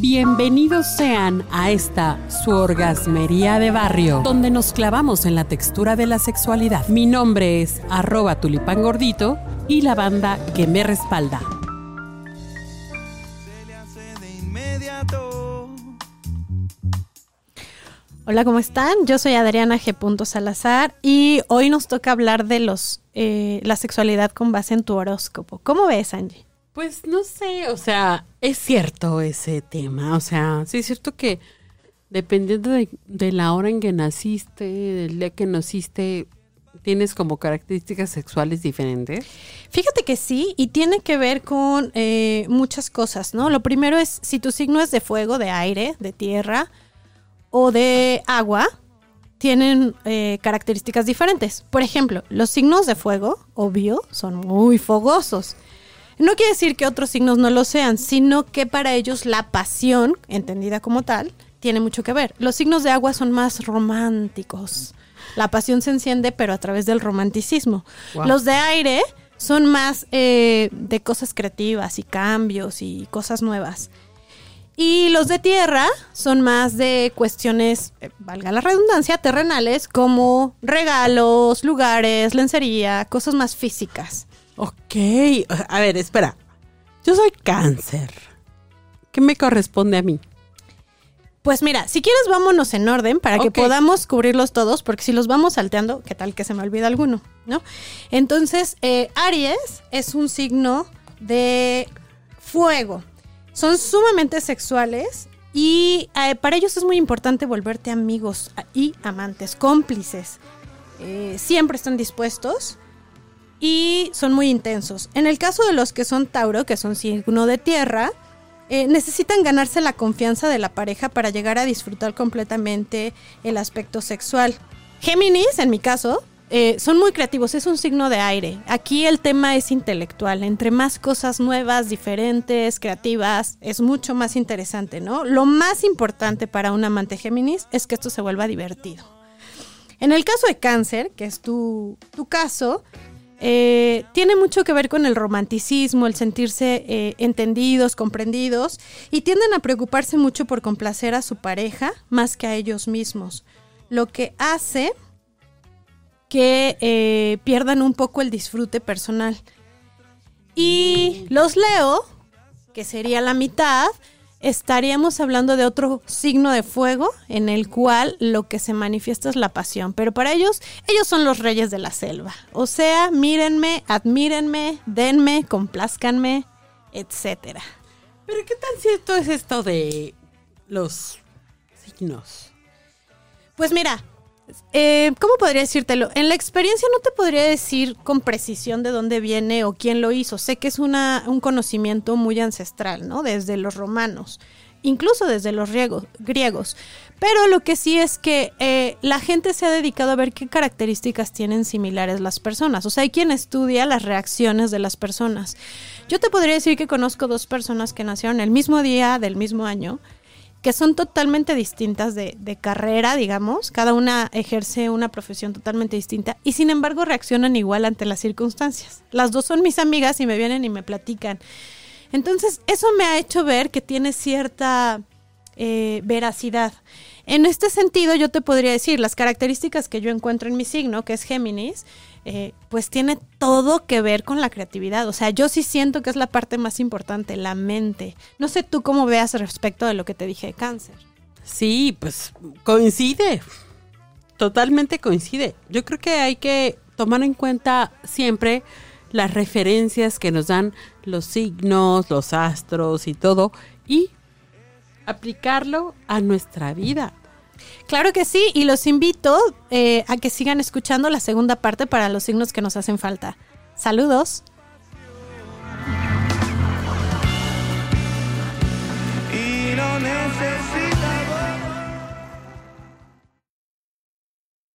Bienvenidos sean a esta su orgasmería de barrio, donde nos clavamos en la textura de la sexualidad. Mi nombre es arroba tulipán gordito y la banda que me respalda. Hola, ¿cómo están? Yo soy Adriana G. Salazar y hoy nos toca hablar de los eh, la sexualidad con base en tu horóscopo. ¿Cómo ves, Angie? Pues no sé, o sea, es cierto ese tema, o sea, sí es cierto que dependiendo de, de la hora en que naciste, del día que naciste, tienes como características sexuales diferentes. Fíjate que sí, y tiene que ver con eh, muchas cosas, ¿no? Lo primero es si tu signo es de fuego, de aire, de tierra o de agua, tienen eh, características diferentes. Por ejemplo, los signos de fuego, obvio, son muy fogosos. No quiere decir que otros signos no lo sean, sino que para ellos la pasión, entendida como tal, tiene mucho que ver. Los signos de agua son más románticos. La pasión se enciende, pero a través del romanticismo. Wow. Los de aire son más eh, de cosas creativas y cambios y cosas nuevas. Y los de tierra son más de cuestiones, eh, valga la redundancia, terrenales, como regalos, lugares, lencería, cosas más físicas. Ok, a ver, espera. Yo soy cáncer. ¿Qué me corresponde a mí? Pues mira, si quieres vámonos en orden para que podamos cubrirlos todos, porque si los vamos salteando, ¿qué tal que se me olvida alguno? ¿No? Entonces, eh, Aries es un signo de fuego. Son sumamente sexuales y eh, para ellos es muy importante volverte amigos y amantes, cómplices. Eh, siempre están dispuestos y son muy intensos. En el caso de los que son Tauro, que son signo de tierra, eh, necesitan ganarse la confianza de la pareja para llegar a disfrutar completamente el aspecto sexual. Géminis, en mi caso, eh, son muy creativos, es un signo de aire. Aquí el tema es intelectual. Entre más cosas nuevas, diferentes, creativas, es mucho más interesante, ¿no? Lo más importante para un amante Géminis es que esto se vuelva divertido. En el caso de cáncer, que es tu, tu caso, eh, tiene mucho que ver con el romanticismo, el sentirse eh, entendidos, comprendidos, y tienden a preocuparse mucho por complacer a su pareja más que a ellos mismos, lo que hace que eh, pierdan un poco el disfrute personal. Y los Leo, que sería la mitad, estaríamos hablando de otro signo de fuego en el cual lo que se manifiesta es la pasión. Pero para ellos, ellos son los reyes de la selva. O sea, mírenme, admírenme, denme, complázcanme, etcétera. Pero ¿qué tan cierto es esto de los signos? Pues mira, eh, ¿cómo podría decírtelo? En la experiencia no te podría decir con precisión de dónde viene o quién lo hizo. Sé que es una, un conocimiento muy ancestral, ¿no? Desde los romanos, incluso desde los griegos. Pero lo que sí es que eh, la gente se ha dedicado a ver qué características tienen similares las personas. O sea, hay quien estudia las reacciones de las personas. Yo te podría decir que conozco dos personas que nacieron el mismo día del mismo año que son totalmente distintas de, de, carrera, digamos. Cada una ejerce una profesión totalmente distinta y sin embargo reaccionan igual ante las circunstancias. Las dos son mis amigas y me vienen y me platican. Entonces, eso me ha hecho ver que tiene cierta eh, veracidad. En este sentido, yo te podría decir, las características que yo encuentro en mi signo, que es Géminis, eh, pues tiene todo que ver con la creatividad. O sea, yo sí siento que es la parte más importante, la mente. No sé tú cómo veas respecto de lo que te dije de cáncer. Sí, pues coincide. Totalmente coincide. Yo creo que hay que tomar en cuenta siempre las referencias que nos dan los signos, los astros y todo y aplicarlo a nuestra vida. Claro que sí, y los invito eh, a que sigan escuchando la segunda parte para los signos que nos hacen falta. Saludos.